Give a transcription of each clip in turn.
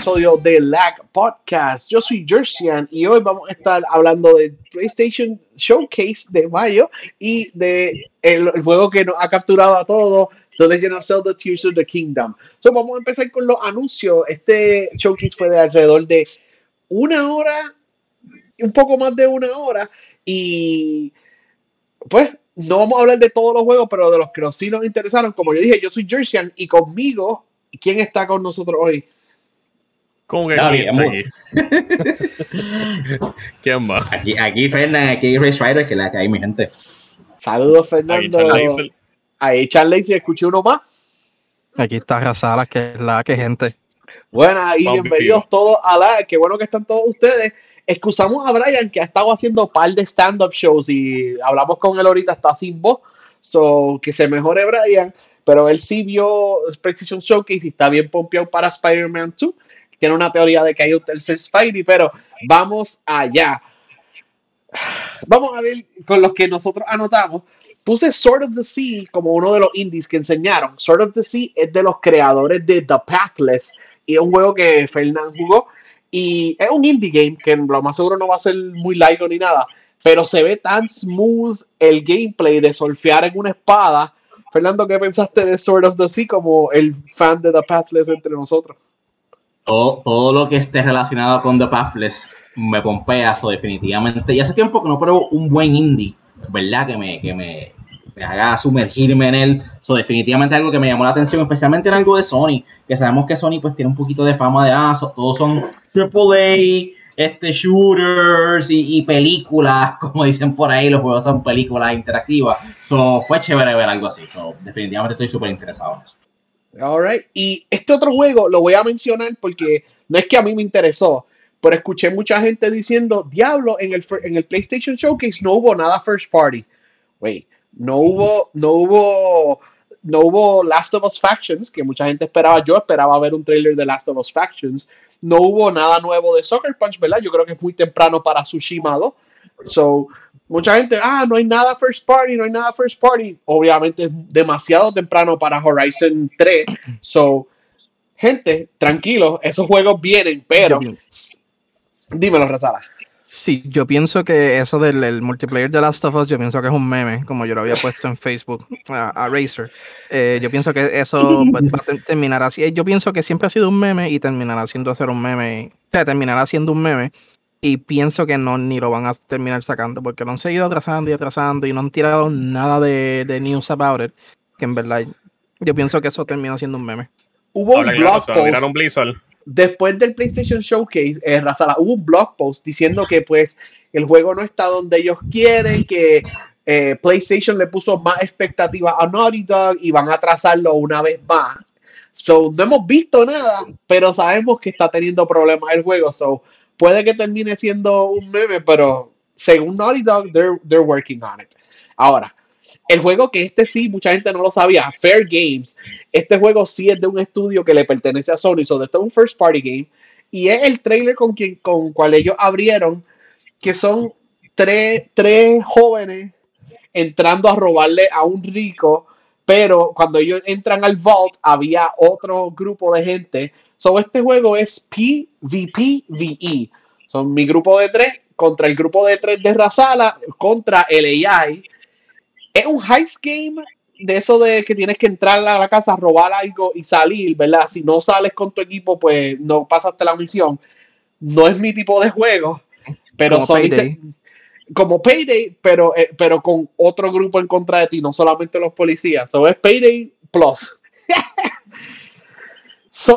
episodio de LAG Podcast. Yo soy Jersian y hoy vamos a estar hablando del PlayStation Showcase de mayo y de el, juego que nos ha capturado a todos, The Legend of Zelda Tears of the Kingdom. So, vamos a empezar con los anuncios. Este showcase fue de alrededor de una hora, un poco más de una hora y pues no vamos a hablar de todos los juegos, pero de los que sí nos interesaron, como yo dije, yo soy Jersian y conmigo, ¿quién está con nosotros hoy? ¿Cómo que aquí? ¿Quién más? Aquí, aquí Fernando, aquí Race Rider, que la que hay mi gente. Saludos, Fernando. Ahí Charlie, si escuché uno más. Aquí está Razala, que es la que gente. Buenas y bienvenidos todos a la. Qué bueno que están todos ustedes excusamos a Brian que ha estado haciendo un par de stand-up shows y hablamos con él ahorita, está sin voz, so que se mejore Brian, pero él sí vio PlayStation Showcase y está bien pompeado para Spider-Man 2. Tiene una teoría de que hay un tercer Spidey, pero vamos allá. Vamos a ver con los que nosotros anotamos. Puse Sword of the Sea como uno de los indies que enseñaron. Sword of the Sea es de los creadores de The Pathless y es un juego que Fernand jugó y es un indie game que lo más seguro no va a ser muy largo ni nada, pero se ve tan smooth el gameplay de surfear en una espada. Fernando, ¿qué pensaste de Sword of the Sea como el fan de The Pathless entre nosotros? Todo, lo que esté relacionado con The Pathless me pompea, eso definitivamente. Y hace tiempo que no pruebo un buen indie, ¿verdad? Que me, que me, haga sumergirme en él. Eso definitivamente algo que me llamó la atención, especialmente en algo de Sony, que sabemos que Sony pues tiene un poquito de fama de, ah, todos son AAA, este, shooters y, películas, como dicen por ahí, los juegos son películas interactivas. So, fue chévere ver algo así. So, definitivamente estoy súper interesado en eso. Alright, y este otro juego lo voy a mencionar porque no es que a mí me interesó, pero escuché mucha gente diciendo, diablo, en el, en el PlayStation Showcase no hubo nada first party. Wait, no hubo, no hubo, no hubo Last of Us Factions, que mucha gente esperaba. Yo esperaba ver un trailer de Last of Us Factions. No hubo nada nuevo de Soccer Punch, ¿verdad? Yo creo que es muy temprano para Tsushima 2. So, mucha gente, ah, no hay nada first party, no hay nada first party. Obviamente es demasiado temprano para Horizon 3. So, gente, tranquilo, esos juegos vienen, pero dímelo, Razala. Sí, yo pienso que eso del multiplayer de Last of Us, yo pienso que es un meme, como yo lo había puesto en Facebook a, Razer. Eh, yo pienso que eso va a terminar así. Yo pienso que siempre ha sido un meme y terminará siendo hacer un meme. O sea, terminará siendo un meme. Y pienso que no ni lo van a terminar sacando porque lo han seguido atrasando y atrasando y no han tirado nada de, de news about it. Que en verdad, yo pienso que eso termina siendo un meme. Hubo un blog post después del PlayStation Showcase, eh, hubo un blog post diciendo que pues el juego no está donde ellos quieren, que eh, PlayStation le puso más expectativa a Naughty Dog y van a trazarlo una vez más. So, no hemos visto nada, pero sabemos que está teniendo problemas el juego. So, puede que termine siendo un meme, pero según Naughty Dog, they're, they're working on it. Ahora, el juego que este sí, mucha gente no lo sabía, Fair Games, este juego sí es de un estudio que le pertenece a Sony, so esto es un first party game, y es el trailer con quien con cual ellos abrieron, que son tres, tres jóvenes entrando a robarle a un rico, pero cuando ellos entran al vault había otro grupo de gente. So este juego es PvPVE. Son mi grupo de tres contra el grupo de tres de Razala contra el AI es un heist game de eso de que tienes que entrar a la casa, robar algo y salir, ¿verdad? Si no sales con tu equipo, pues no pasaste la misión. No es mi tipo de juego, pero como son Payday, como payday pero, eh, pero con otro grupo en contra de ti, no solamente los policías. Eso es Payday Plus.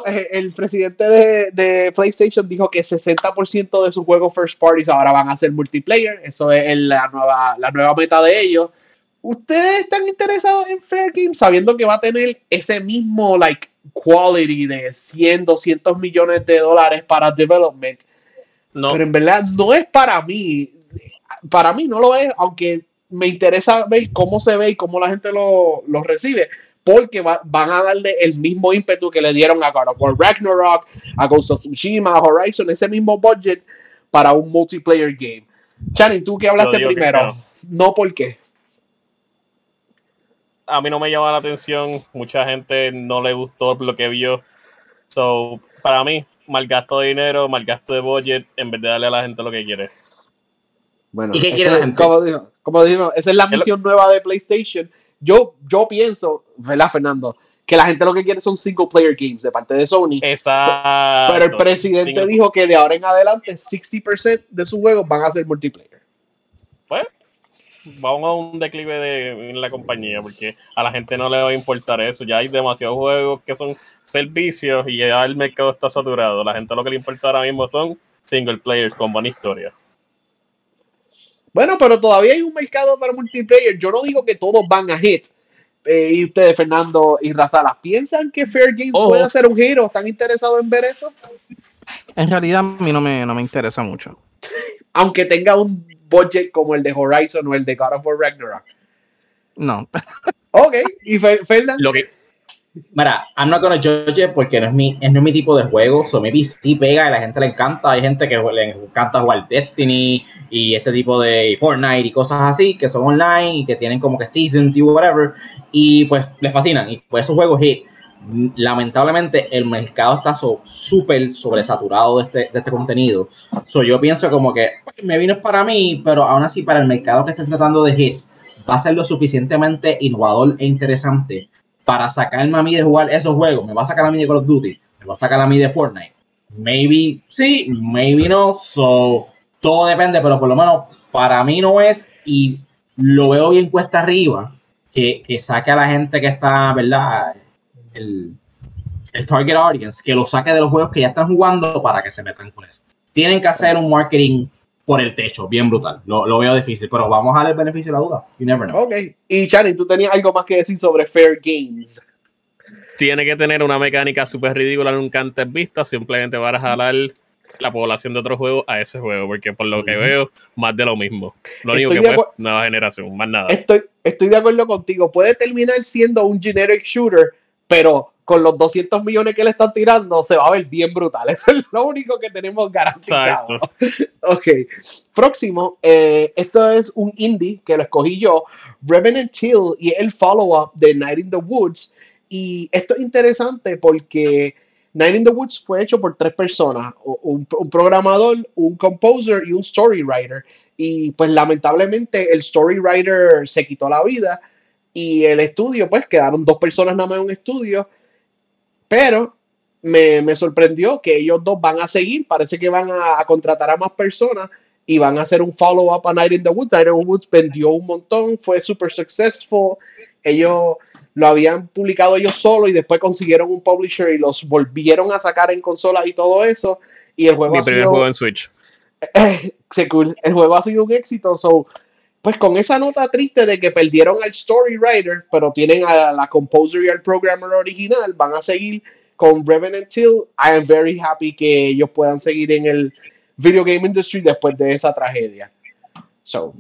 Eh, el presidente de, de, PlayStation dijo que 60% de sus juegos first parties ahora van a ser multiplayer. Eso es la nueva, la nueva meta de ellos. ¿Ustedes están interesados en Fair Game sabiendo que va a tener ese mismo like quality de 100, 200 millones de dólares para development? No. Pero en verdad no es para mí. Para mí no lo es, aunque me interesa ver cómo se ve y cómo la gente lo, recibe, porque van a darle el mismo ímpetu que le dieron a God of War Ragnarok, a Ghost of Tsushima, a Horizon, ese mismo budget para un multiplayer game. Chani, tú que hablaste primero, no por qué a mí no me llama la atención. Mucha gente no le gustó lo que vio. So, para mí, mal gasto de dinero, mal gasto de budget, en vez de darle a la gente lo que quiere. Bueno, ¿Y qué quiere la gente? Como dijo, como dijo, esa es la misión nueva de PlayStation. Yo, yo pienso, ¿verdad, Fernando? Que la gente lo que quiere son single player games de parte de Sony. Exacto. Pero el presidente dijo que de ahora en adelante 60% de sus juegos van a ser multiplayer. Pues, vamos a un declive de, en la compañía porque a la gente no le va a importar eso. Ya hay demasiados juegos que son servicios y ya el mercado está saturado. La gente lo que le importa ahora mismo son single players con buena historia. Bueno, pero todavía hay un mercado para multiplayer. Yo no digo que todos van a hit. Eh, y ustedes, Fernando y Razala, ¿piensan que Fair Games puede hacer un giro? ¿Están interesados en ver eso? En realidad, a mí no me, no me interesa mucho. Aunque tenga un budget como el de Horizon o el de God of War Ragnarok. No. Ok, y. Lo que, Mira, I'm not gonna judge it porque no es mi, no es mi tipo de juego. So maybe sí pega a la gente le encanta. Hay gente que le encanta jugar Destiny y este tipo de Fortnite y cosas así que son online y que tienen como que seasons y whatever. Y pues les fascinan. Y pues esos juegos hit. Lamentablemente el mercado está súper sobresaturado de este, de este contenido. So yo pienso como que me vino para mí, pero aún así para el mercado que estén tratando de hit va a ser lo suficientemente innovador e interesante para sacarme a mí de jugar esos juegos. Me va a sacar a mí de Call of Duty, me va a sacar a mí de Fortnite. Maybe sí, maybe no. So, todo depende, pero por lo menos para mí no es. Y lo veo bien cuesta arriba que, que saque a la gente que está, ¿verdad? El, el target audience, que lo saque de los juegos que ya están jugando para que se metan con eso. Tienen que hacer un marketing por el techo, bien brutal. Lo, lo, veo difícil, pero vamos a darle el beneficio de la duda. You never know. Ok. Y Chani, tú tenías algo más que decir sobre Fair Games. Tiene que tener una mecánica súper ridícula, nunca antes vista, simplemente para jalar la población de otro juego a ese juego, porque por lo que veo, más de lo mismo. Lo único que fue nueva generación, más nada. Estoy, estoy de acuerdo contigo. Puede terminar siendo un generic shooter, pero con los 200 millones que le están tirando, se va a ver bien brutal. Eso es lo único que tenemos garantizado. ok. Próximo, eh, esto es un indie que lo escogí yo, Revenant Hill, y el follow-up de Night in the Woods. Y esto es interesante porque Night in the Woods fue hecho por tres personas, un, un programador, un composer y un story writer. Y pues lamentablemente el story writer se quitó la vida y el estudio, pues quedaron dos personas nada más en un estudio pero me, sorprendió que ellos dos van a seguir, parece que van a, contratar a más personas y van a hacer un follow-up a Night in the Woods. Night in the Woods vendió un montón, fue súper successful. Ellos lo habían publicado ellos solo y después consiguieron un publisher y los volvieron a sacar en consolas y todo eso. Y el juego Mi primer juego en Switch. el juego ha sido un éxito. So, pues con esa nota triste de que perdieron al story writer, pero tienen a la composer y al programmer original, van a seguir con Revenant Hill. I am very happy que ellos puedan seguir en el video game industry después de esa tragedia. So,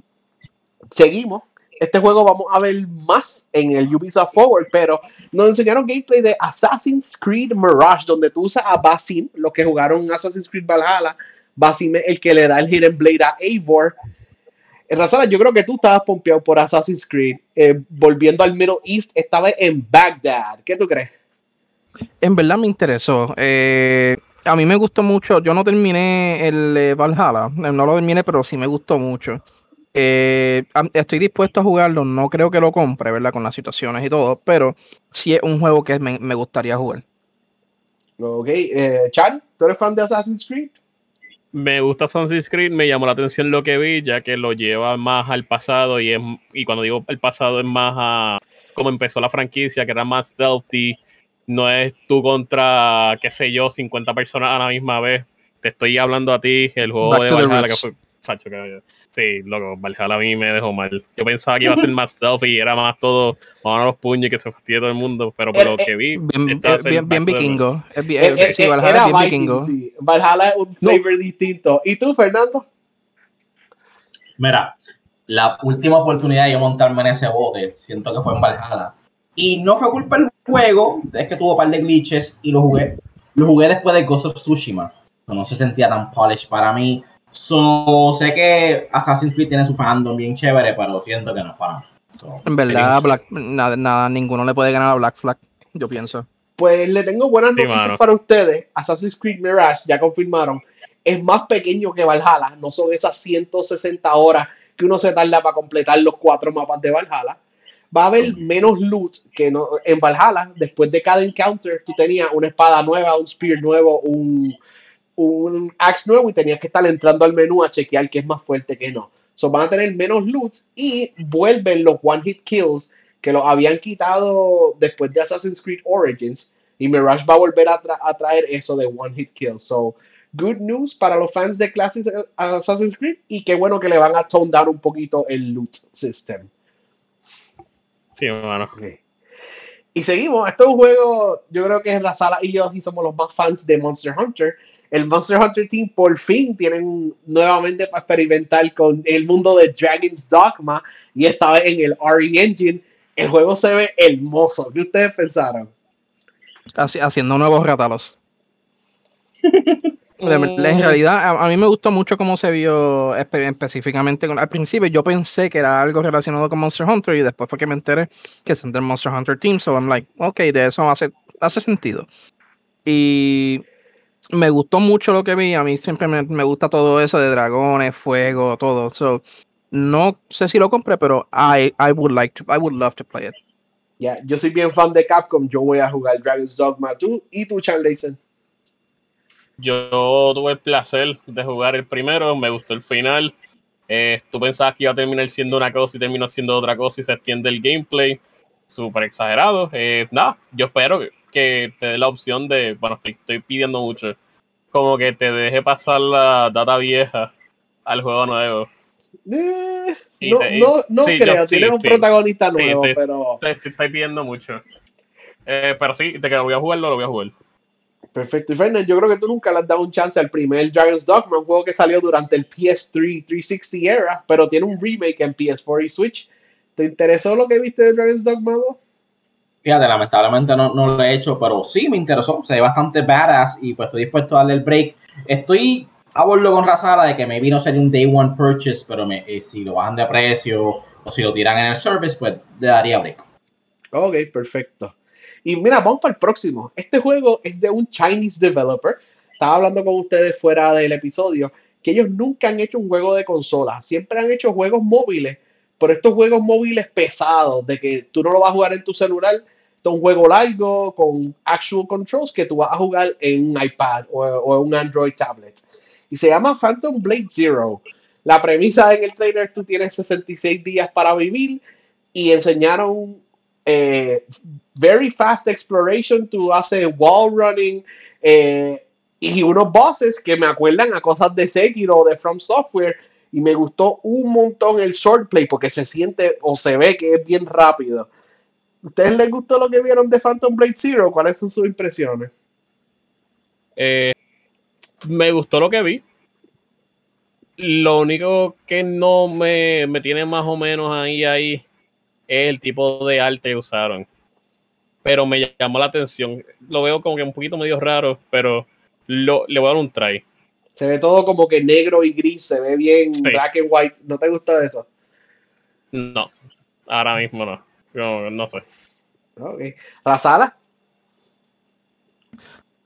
seguimos. Este juego vamos a ver más en el Ubisoft Forward, pero nos enseñaron gameplay de Assassin's Creed Mirage, donde tú usas a Basim, los que jugaron Assassin's Creed Valhalla. Basim es el que le da el Hidden Blade a Eivor Razala, yo creo que tú estabas pompeado por Assassin's Creed, eh, volviendo al Middle East, esta vez en Baghdad. ¿Qué tú crees? En verdad me interesó. Eh, a mí me gustó mucho. Yo no terminé el eh, Valhalla, no lo terminé, pero sí me gustó mucho. estoy dispuesto a jugarlo. No creo que lo compre, ¿verdad? Con las situaciones y todo, pero sí es un juego que me, me gustaría jugar. Ok, eh, Chan, ¿tú eres fan de Assassin's Creed? Me gusta Assassin's Creed, me llamó la atención lo que vi, ya que lo lleva más al pasado y, es, y cuando digo el pasado es más a cómo empezó la franquicia, que era más stealthy, no es tú contra, qué sé yo, 50 personas a la misma vez. Te estoy hablando a ti, el juego de Valhalla que fue Que, sí, loco, Valhalla a mí me dejó mal. Yo pensaba que iba a ser más stealthy y era más todo, vamos a los puños y que se fastidie todo el mundo, pero por lo que vi. Bien, bien, bien vikingo. Es bien, sí, Valhalla es bien vikingo. Sí. Valhalla es un flavor distinto. ¿Y tú, Fernando? Mira, la última oportunidad de yo montarme en ese bote, siento que fue en Valhalla. Y no fue culpa del juego, es que tuvo un par de glitches y lo jugué. Lo jugué después de Ghost of Tsushima. No se sentía tan polished para mí So, sé que Assassin's Creed tiene su fandom bien chévere, pero siento que no es para mí. en verdad, Black, nada, nada, ninguno le puede ganar a Black Flag, yo pienso. Pues le tengo buenas noticias para ustedes. Assassin's Creed Mirage, ya confirmaron, es más pequeño que Valhalla. No son esas 160 horas que uno se tarda para completar los cuatro mapas de Valhalla. Va a haber menos loot que no, en Valhalla. Después de cada encounter, tú tenías una espada nueva, un spear nuevo, un, un axe nuevo y tenías que estar entrando al menú a chequear qué es más fuerte que no. So, van a tener menos loots y vuelven los one hit kills que los habían quitado después de Assassin's Creed Origins. Y Mirage va a volver a, traer eso de one hit kills. So, good news para los fans de Classic Assassin's Creed y qué bueno que le van a tone down un poquito el loot system. Sí, bueno. Y seguimos. Este es un juego, yo creo que es la sala y yo y somos los más fans de Monster Hunter el Monster Hunter Team por fin tienen nuevamente para experimentar con el mundo de Dragon's Dogma y esta vez en el RE Engine. El juego se ve hermoso. ¿Qué ustedes pensaron? haciendo nuevos ratalos. en realidad, a, mí me gustó mucho cómo se vio específicamente. Al principio yo pensé que era algo relacionado con Monster Hunter y después fue que me enteré que es del Monster Hunter Team. So I'm like, ok, de eso hace, hace sentido. Y me gustó mucho lo que vi. A mí siempre me, gusta todo eso de dragones, fuego, todo. So, no sé si lo compré, pero I, I would like to, I would love to play it. Yeah, yo soy bien fan de Capcom. Yo voy a jugar Dragon's Dogma 2 y tú, Charles. Yo tuve el placer de jugar el primero, me gustó el final. Eh, tú pensabas que iba a terminar siendo una cosa y terminó siendo otra cosa y se extiende el gameplay. Súper exagerado. Eh, nada, yo espero que, que te dé la opción de, bueno, estoy, pidiendo mucho, como que te deje pasar la data vieja al juego nuevo. Eh, no, no, no creo, tienes un protagonista nuevo, pero... Te, estoy pidiendo mucho. Eh, pero sí, te que voy a jugarlo, lo voy a jugar. Perfecto. Y Fernández, yo creo que tú nunca le has dado un chance al primer Dragon's Dogma, un juego que salió durante el PS3 360 era, pero tiene un remake en PS4 y Switch. ¿Te interesó lo que viste de Dragon's Dogma 2? Fíjate, lamentablemente no, no, lo he hecho, pero sí me interesó. Se ve bastante badass y pues estoy dispuesto a darle el break. Estoy a bordo con Razara de que me vino a ser un day one purchase, pero me, eh, si lo bajan de precio o si lo tiran en el service, pues le daría break. Ok, perfecto. Y mira, vamos para el próximo. Este juego es de un Chinese developer. Estaba hablando con ustedes fuera del episodio que ellos nunca han hecho un juego de consola. Siempre han hecho juegos móviles, pero estos juegos móviles pesados, de que tú no lo vas a jugar en tu celular, un juego largo con actual controls que tú vas a jugar en un iPad o, un Android tablet. Y se llama Phantom Blade Zero. La premisa en el trailer, tú tienes 66 días para vivir y enseñaron eh, very fast exploration, tú haces wall running eh, y unos bosses que me acuerdan a cosas de Sekiro o de From Software y me gustó un montón el swordplay porque se siente o se ve que es bien rápido. ¿Ustedes les gustó lo que vieron de Phantom Blade Zero? ¿Cuáles son sus impresiones? Eh, me gustó lo que vi. Lo único que no me, tiene más o menos ahí, ahí es el tipo de arte que usaron. Pero me llamó la atención. Lo veo como que un poquito medio raro, pero lo, le voy a dar un try. Se ve todo como que negro y gris, se ve bien black and white. ¿No te gusta eso? No, ahora mismo no. No, no sé. ¿La sala?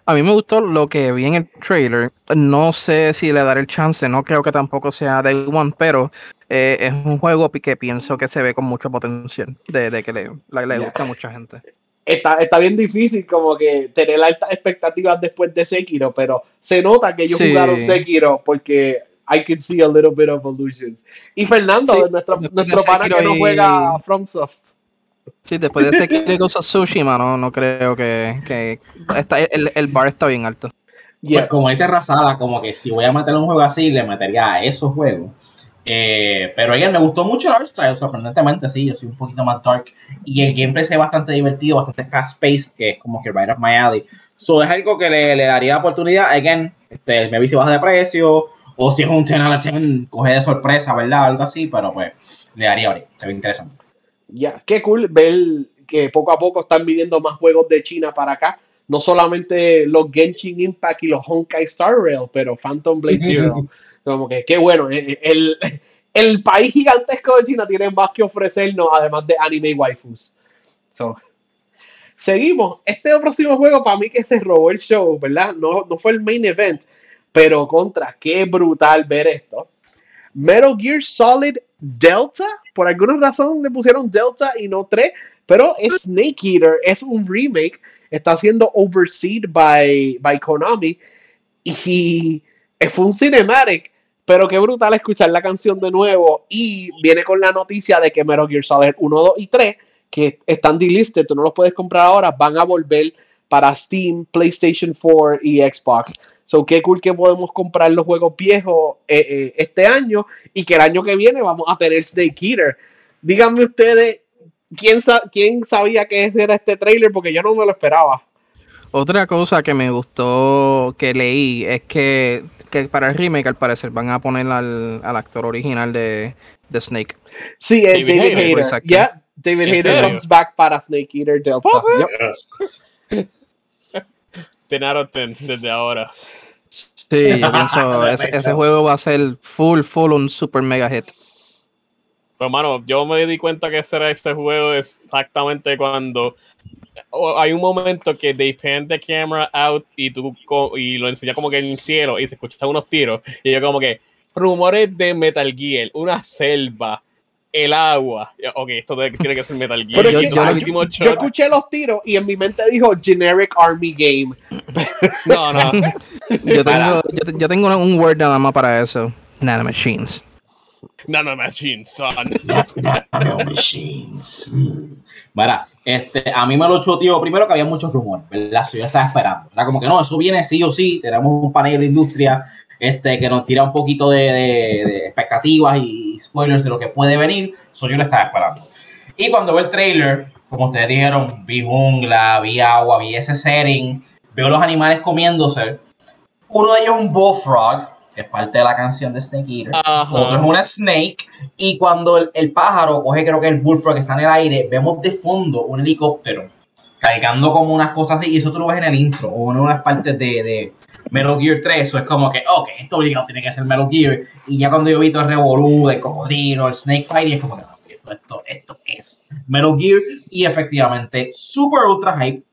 A mí me gustó lo que vi en el trailer. No sé si le daré el chance, no creo que tampoco sea Day One, pero eh, es un juego que pienso que se ve con mucho potencial, de, que le, le gusta a mucha gente. Está, está, bien difícil como que tener altas expectativas después de Sekiro, pero se nota que ellos jugaron Sekiro porque I can see a little bit of illusions. Y Fernando, nuestro, nuestro pana que no juega FromSoft. Sí, después de ese que Ghost Tsushima, no, no creo que, que está, el, el, bar está bien alto. Pues como dice Razada, como que si voy a meter un juego así, le metería a esos juegos. Eh, pero ella me gustó mucho el art style, sorprendentemente, sí, yo soy un poquito más dark. Y el gameplay se ve bastante divertido, bastante fast-paced, que es como que right up my alley. So es algo que le, le daría oportunidad. Again, este, me vi si baja de precio, o si es un 10 a 10, coge de sorpresa, ¿verdad? Algo así, pero pues le daría ahorita, se ve interesante ya, qué cool ver que poco a poco están viniendo más juegos de China para acá. No solamente los Genshin Impact y los Honkai Star Rail, pero Phantom Blade Zero. Como que qué bueno. Eh, el, el, país gigantesco de China tiene más que ofrecernos, además de anime waifus. Seguimos. Este próximo juego para mí que se robó el show, ¿verdad? No, no fue el main event, pero contra, qué brutal ver esto. Metal Gear Solid Delta, por alguna razón le pusieron Delta y no 3, pero Snake Eater, es un remake, está siendo overseen by, by Konami y fue un cinematic, pero qué brutal escuchar la canción de nuevo y viene con la noticia de que Metal Gear Solid 1, 2 y 3, que están delisted, tú no los puedes comprar ahora, van a volver para Steam, PlayStation 4 y Xbox. So, qué cool que podemos comprar los juegos viejos eh, eh, este año y que el año que viene vamos a tener Snake Eater. Díganme ustedes, ¿quién, quién sabía que era este trailer? Porque yo no me lo esperaba. Otra cosa que me gustó que leí es que, para el remake al parecer van a poner al, actor original de, Snake. Sí, David, David Hayter. David Hayter comes back para Snake Eater Delta. Yep. desde ahora. Sí, yo pienso, ese, juego va a ser full, full un super mega hit. Pero, mano, yo me di cuenta que ese era este juego exactamente cuando hay un momento que they pan the camera out y tú y lo enseña como que en el cielo y se escuchan unos tiros y yo como que rumores de Metal Gear, una selva, el agua. Ok, esto tiene que ser Metal Gear. Pero yo, yo, escuché los tiros y en mi mente dijo Generic Army Game. No, no. yo, tengo, yo, tengo un word nada más para eso. Nanomachines. Nanomachines, son. Nanomachines. Mira, este, a mí me lo tío primero que había muchos rumores, ¿verdad? Yo estaba esperando. Era como que no, eso viene sí o sí. Tenemos un panel de industria este, que nos tira un poquito de, expectativas y spoilers de lo que puede venir. Eso yo lo estaba esperando. Y cuando veo el trailer, como ustedes dijeron, vi jungla, vi agua, vi ese setting, veo los animales comiéndose. Uno de ellos es un bullfrog, que es parte de la canción de Snake Eater. Otro es una snake. Y cuando el, pájaro coge, creo que el bullfrog que está en el aire, vemos de fondo un helicóptero cargando como unas cosas así. Y eso tú lo ves en el intro o en unas partes de, Metal Gear 3, eso es como que, ok, esto obligado tiene que ser Metal Gear. Y ya cuando yo vi todo el revolú, el cocodrilo, el Snake Fight, es como que, esto, esto, esto es Metal Gear. Y efectivamente, super ultra hype.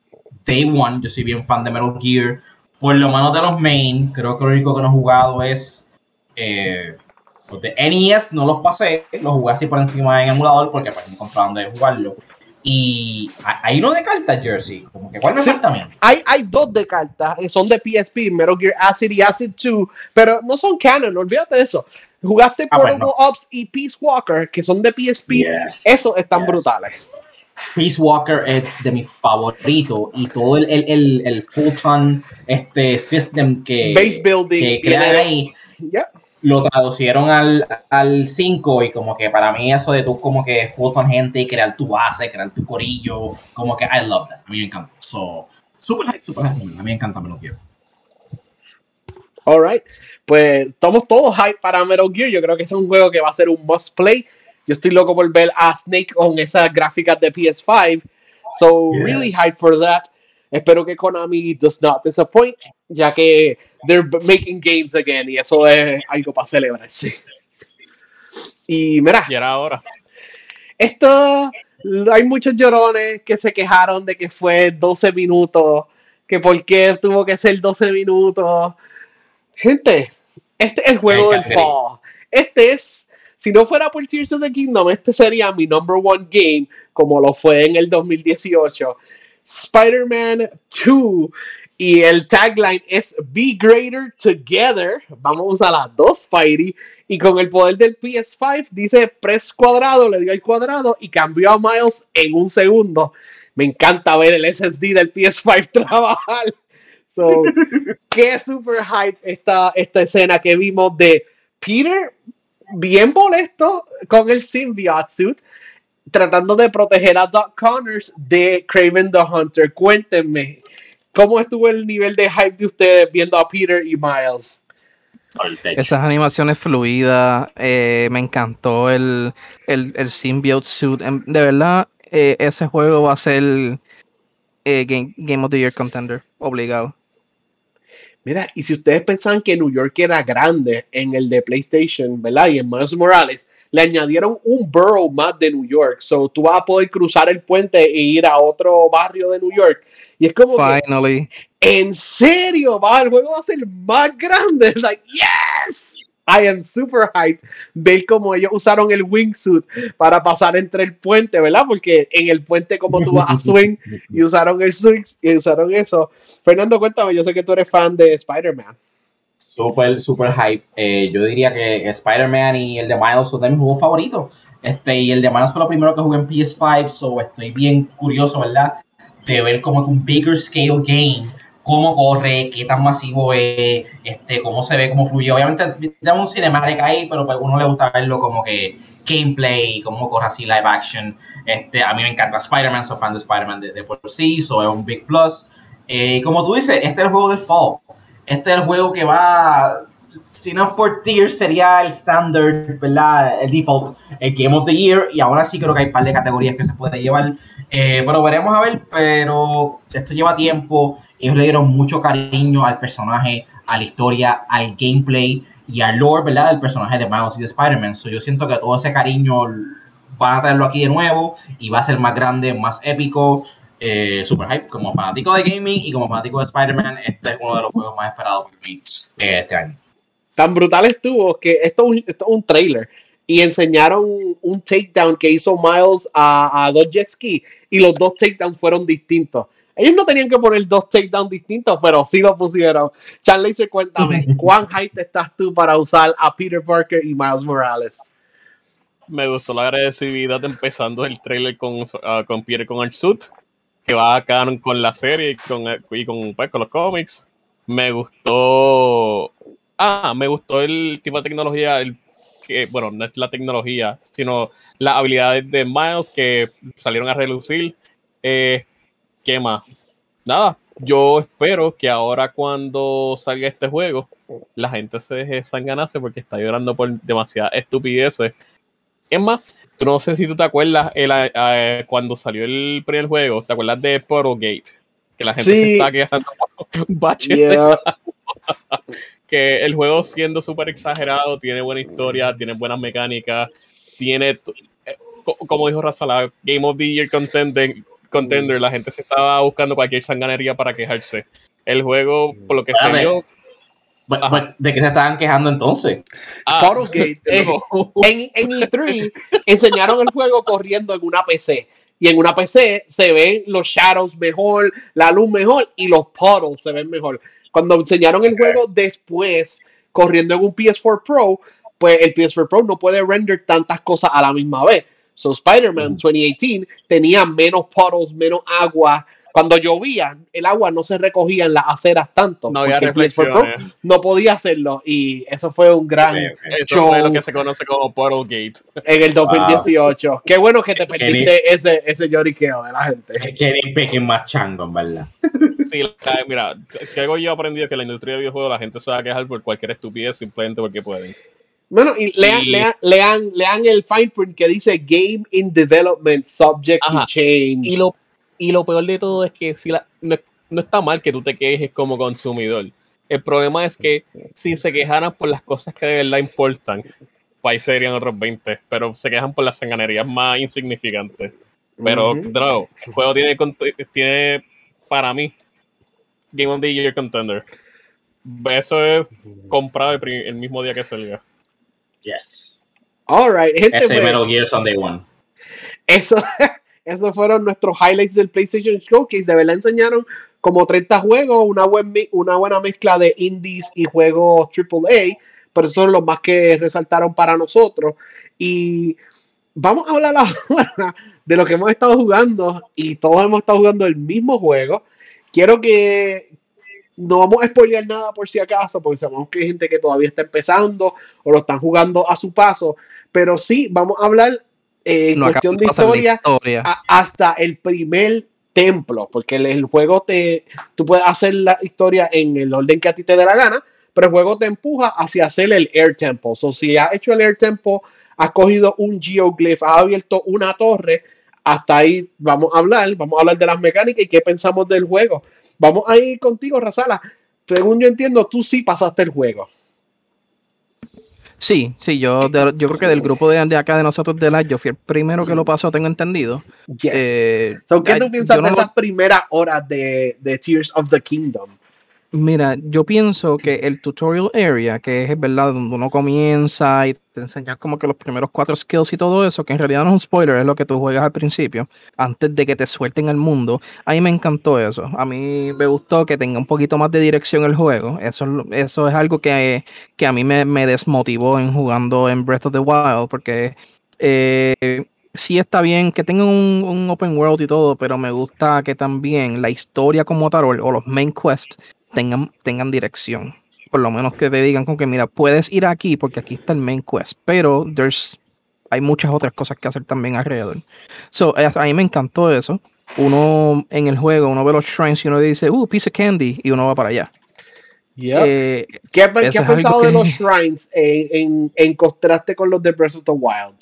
Day One, yo soy bien fan de Metal Gear. Por lo menos de los main, creo que lo único que no he jugado es. Eh, los de NES no los pasé, los jugué así por encima en emulador porque pues no encontraba dónde jugarlo. Y hay uno de cartas, Jersey. Como que, ¿Cuál me falta también? Hay, hay dos de cartas, eh, son de PSP, Metal Gear Acid y Acid 2, pero no son canon, olvídate de eso. Jugaste ah, Portable Ops y Peace Walker, que son de PSP, esos están brutales. Peace Walker es de mis favoritos y todo el, el, el, el este, system que, Base building, que crean ahí lo traducieron al, al 5 y como que para mí eso de tú como que foto gente y crear tu base, crear tu corillo, como que I love that. A mí me encanta. So, super hype, super. A mí me encanta Metal Gear. Alright, pues estamos todos hype para Metal Gear. Yo creo que es un juego que va a ser un must play. Yo estoy loco por ver a Snake con esas gráficas de PS5. So, really hype for that. Espero que Konami does not disappoint, ya que they're making games again y eso es algo para celebrarse. Y mira. Y era ahora. Esto, hay muchos llorones que se quejaron de que fue 12 minutos, que por qué tuvo que ser 12 minutos. Gente, este es el juego del fall. Este es, si no fuera por Tears of the Kingdom, este sería mi number one game, como lo fue en el 2018. Spider-Man 2 y el tagline es Be Greater Together. Vamos a las dos, Spidey. Y con el poder del PS5 dice press cuadrado, le dio el cuadrado y cambió a Miles en un segundo. Me encanta ver el SSD del PS5 trabajar. So, qué super hype esta, esta escena que vimos de Peter bien molesto con el symbiote suit tratando de proteger a Doc Connors de Craven the Hunter. Cuéntenme, ¿cómo estuvo el nivel de hype de ustedes viendo a Peter y Miles? Esas animaciones fluidas, eh, me encantó el, el, el symbiote suit. Em, de verdad, eh, ese juego va a ser eh, Game, Game of the Year contender, obligado. Mira, y si ustedes pensaban que New York era grande en el de PlayStation, ¿verdad? Y en Miles Morales, le añadieron un borough más de New York. So tú vas a poder cruzar el puente e ir a otro barrio de New York. Y es como. Finally. en serio, va, el juego va a ser más grande. like, yes! I am super hyped ver cómo ellos usaron el wingsuit para pasar entre el puente, ¿verdad? Porque en el puente como tú vas a swing y usaron el swing y usaron eso. Fernando, cuéntame, yo sé que tú eres fan de Spider-Man. Super, super hype. Eh, yo diría que Spider-Man y el de Miles son de mis juegos favoritos. Este, y el de Miles fue lo primero que jugué en PS5, so estoy bien curioso, ¿verdad? De ver como un bigger scale game cómo corre, qué tan masivo es, este, cómo se ve, cómo fluye. Obviamente tenemos un cinematic ahí, pero a uno le gusta verlo como que gameplay, cómo corre así live action. Este, a mí me encanta Spider-Man, soy fan de Spider-Man de, por sí, so es un big plus. Eh, como tú dices, este es el juego del fall. Este es el juego que va, si no por tier, sería el standard, ¿verdad? El default, el Game of the Year. Y ahora sí creo que hay un par de categorías que se puede llevar. Eh, veremos a ver, pero esto lleva tiempo ellos le dieron mucho cariño al personaje, a la historia, al gameplay y al lore, ¿verdad? Del personaje de Miles y de Spider-Man. yo siento que todo ese cariño van a traerlo aquí de nuevo y va a ser más grande, más épico. Eh, super hype. Como fanático de gaming y como fanático de Spider-Man, este es uno de los juegos más esperados por mí eh, este año. Tan brutal estuvo que esto, es un trailer y enseñaron un takedown que hizo Miles a, a dos jet ski y los dos takedowns fueron distintos. Ellos no tenían que poner dos takedowns distintos, pero sí lo pusieron. Charlie, cuéntame, ¿cuán hype estás tú para usar a Peter Parker y Miles Morales? Me gustó la agresividad empezando el trailer con, uh, con Peter con el suit, que va acá con la serie y con, y con, pues, con los cómics. Me gustó. Ah, me gustó el tipo de tecnología, el que, bueno, no es la tecnología, sino las habilidades de Miles que salieron a relucir. Eh, ¿Qué más? Nada, yo espero que ahora cuando salga este juego, la gente se deje sanganarse porque está llorando por demasiadas estupideces. Es más, tú no sé si tú te acuerdas el, cuando salió el primer juego, ¿te acuerdas de Gate? Que la gente se está quejando que el juego siendo súper exagerado, tiene buena historia, tiene buenas mecánicas, tiene, eh, como dijo Razala, Game of the Year Contender, contender, la gente se estaba buscando cualquier sanganería para quejarse. El juego, por lo que se dio. ¿De qué se estaban quejando entonces? Ah, eh, en, en E3 enseñaron el juego corriendo en una PC. Y en una PC se ven los shadows mejor, la luz mejor y los puddles se ven mejor. Cuando enseñaron el juego después, corriendo en un PS4 Pro, pues el PS4 Pro no puede render tantas cosas a la misma vez. So Spider-Man 2018 tenía menos puddles, menos agua. Cuando llovía, el agua no se recogía en las aceras tanto. No había Pro no podía hacerlo. Y eso fue un gran show. Fue lo que se conoce como Puddle Gate. En el 2018. Qué bueno que te perdiste ese, ese lloriqueo de la gente. Es que ni más chango, en verdad. Sí, mira, si algo yo he aprendido es que la industria de videojuegos la gente se va a quejar por cualquier estupidez simplemente porque pueden. Bueno, y lean, lean, lean, el fine print que dice Game in Development Subject to Change. Y lo, y lo peor de todo es que si la, no, está mal que tú te quejes como consumidor. El problema es que si se quejaran por las cosas que de verdad importan, pues serían otros 20, pero se quejan por las sanganerías más insignificantes. Pero, el juego tiene, tiene, para mí, Game of the Year Contender. Eso es comprado el mismo día que salga. Yes. All right, gente. Ese Metal Gear Sunday One. Eso, esos fueron nuestros highlights del PlayStation Showcase. De verdad enseñaron como 30 juegos, una, una buena mezcla de indies y juegos AAA, pero esos son los más que resaltaron para nosotros. Y vamos a hablar ahora de lo que hemos estado jugando y todos hemos estado jugando el mismo juego. Quiero que, no vamos a spoilear nada por si acaso, porque sabemos que hay gente que todavía está empezando o lo están jugando a su paso, pero sí, vamos a hablar eh, en cuestión de historia, hasta el primer templo, porque el, juego te, tú puedes hacer la historia en el orden que a ti te dé la gana, pero el juego te empuja hacia hacer el Air Temple. O si has hecho el Air Temple, has cogido un geoglyph, has abierto una torre, hasta ahí vamos a hablar, vamos a hablar de las mecánicas y qué pensamos del juego. Vamos a ir contigo, Razala. Según yo entiendo, tú sí pasaste el juego. Sí, sí, yo, yo creo que del grupo de, de, acá de nosotros de la yo fui el primero que lo pasó, tengo entendido. Yes. Eh, ¿Qué tú piensas de esas primeras horas de, de Tears of the Kingdom? Mira, yo pienso que el tutorial area, que es verdad donde uno comienza y te enseñas como que los primeros cuatro skills y todo eso, que en realidad no es un spoiler, es lo que tú juegas al principio, antes de que te suelten al mundo. A mí me encantó eso. A mí me gustó que tenga un poquito más de dirección el juego. Eso, eso es algo que, que a mí me, me, desmotivó en jugando en Breath of the Wild, porque eh, sí está bien que tenga un, un, open world y todo, pero me gusta que también la historia como tal o los main quests tengan, tengan dirección. Por lo menos que te digan como que, mira, puedes ir aquí porque aquí está el main quest, pero there's, hay muchas otras cosas que hacer también alrededor. So, a mí me encantó eso. Uno en el juego, uno ve los shrines y uno dice, uh, piece of candy, y uno va para allá. Eh, ¿Qué, has pensado de los shrines en, en, en contraste con los de Breath of the Wild?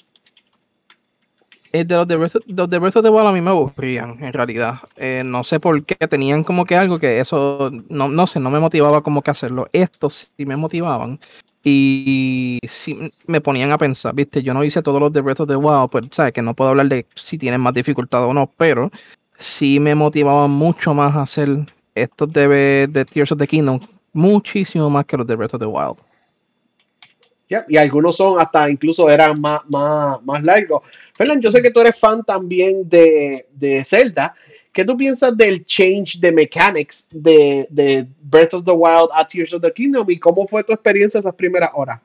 Eh, de los de, Breath, de of the Wild a mí me aburrían, en realidad. Eh, no sé por qué, tenían como que algo que eso, no, no sé, no me motivaba como que hacerlo. Estos sí me motivaban y sí me ponían a pensar, viste, yo no hice todos los de Breath of the Wild, pues sabes que no puedo hablar de si tienen más dificultad o no, pero sí me motivaban mucho más a hacer estos de, de Tears of the Kingdom, muchísimo más que los de Breath of the Wild. Y algunos son hasta incluso eran más, más, más largos. Fernando, yo sé que tú eres fan también de, de Zelda. ¿Qué tú piensas del change de mechanics de, de, Breath of the Wild a Tears of the Kingdom y cómo fue tu experiencia esas primeras horas?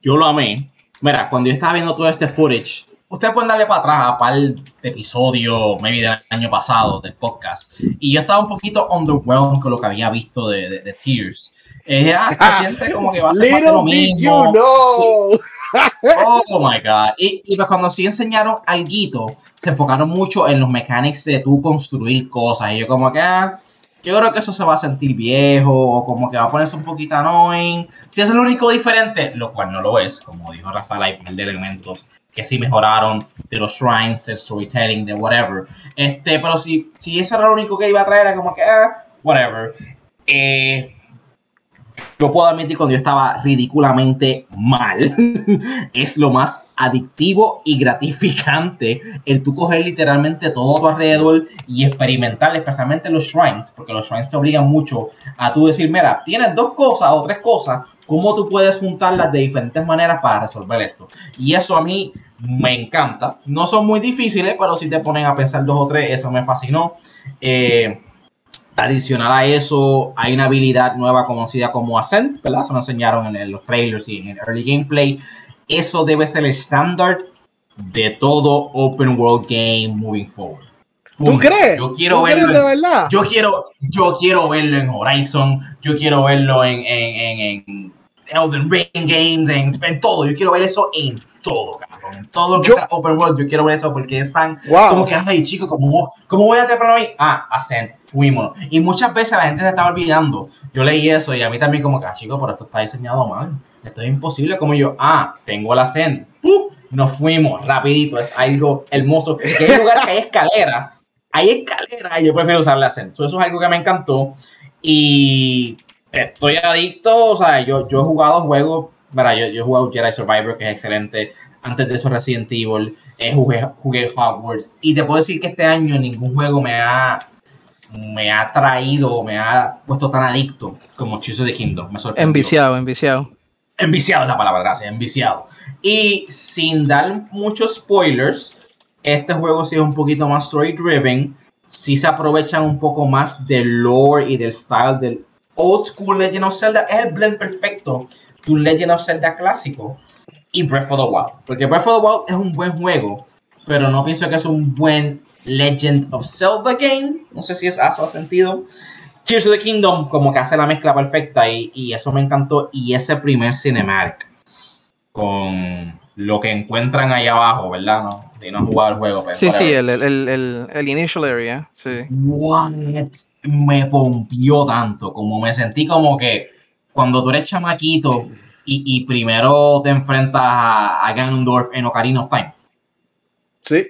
Yo lo amé. Mira, cuando yo estaba viendo todo este footage, ustedes pueden darle para atrás a par de episodios, maybe del año pasado, del podcast. Y yo estaba un poquito underwhelmed con lo que había visto de, de Tears. Eh, ah, se siente como que va a ser lo mismo. oh my god. Y, y pues cuando sí enseñaron algo, se enfocaron mucho en los mechanics de tú construir cosas. Y yo como que, ah, yo creo que eso se va a sentir viejo o como que va a ponerse un poquito annoying. Si es lo único diferente, lo cual no lo es, como dijo Razala, hay de elementos que sí mejoraron de los shrines, el storytelling, de whatever. Este, pero si, si eso era lo único que iba a traer, era como que, ah, whatever. Eh, yo puedo admitir cuando yo estaba ridículamente mal, es lo más adictivo y gratificante el tú coger literalmente todo tu alrededor y experimentar, especialmente los shrines, porque los shrines te obligan mucho a tú decir, mira, tienes dos cosas o tres cosas, ¿cómo tú puedes juntarlas de diferentes maneras para resolver esto? Y eso a mí me encanta. No son muy difíciles, pero si te ponen a pensar dos o tres, eso me fascinó. Eh, Adicional a eso, hay una habilidad nueva conocida como Ascent, ¿verdad? Se lo enseñaron en, los trailers y en el early gameplay. Eso debe ser el estándar de todo open world game moving forward. ¿Tú crees? Yo quiero verlo. de verdad? Yo quiero, yo quiero verlo en Horizon. Yo quiero verlo en, en, en, Elden Ring Games, en, todo. Yo quiero ver eso en todo, cabrón. Todo lo que sea open world. Yo quiero ver eso porque es tan. Como que ahí, chico. ¿Cómo, ¿Cómo voy a para ahí? Ah, Ascent fuimos. Y muchas veces la gente se estaba olvidando. Yo leí eso y a mí también como que, ah, chicos, pero esto está diseñado mal. Esto es imposible. Como yo, ah, tengo la send. Nos fuimos rapidito. Es algo hermoso. Que hay lugares que hay escalera. Hay escalera y yo prefiero usar la send. eso es algo que me encantó. Y estoy adicto. O sea, yo, yo he jugado juegos. Mira, yo, yo he jugado Jedi Survivor, que es excelente. Antes de eso Resident Evil. Eh, jugué, jugué Hogwarts. Y te puedo decir que este año ningún juego me ha me ha traído, me ha puesto tan adicto como of the Kingdom. Me enviciado, enviciado. Enviciado es la palabra, gracias, enviciado. Y sin dar muchos spoilers, este juego sí es un poquito más story driven. Sí se aprovechan un poco más del lore y del style del old school Legend of Zelda. Es el blend perfecto un Legend of Zelda clásico y Breath of the Wild. Porque Breath of the Wild es un buen juego, pero no pienso que es un buen Legend of Zelda game. No sé si es eso sentido. Tears of the Kingdom como que hace la mezcla perfecta y, eso me encantó. Y ese primer cinematic con lo que encuentran ahí abajo, ¿verdad? No, si no han jugado el juego. Pero sí, sí, el, el, el, el, initial area. Sí. What? Me pompió tanto, como me sentí como que cuando tú eres chamaquito y, y primero te enfrentas a, a Ganondorf en Ocarina of Time Sí.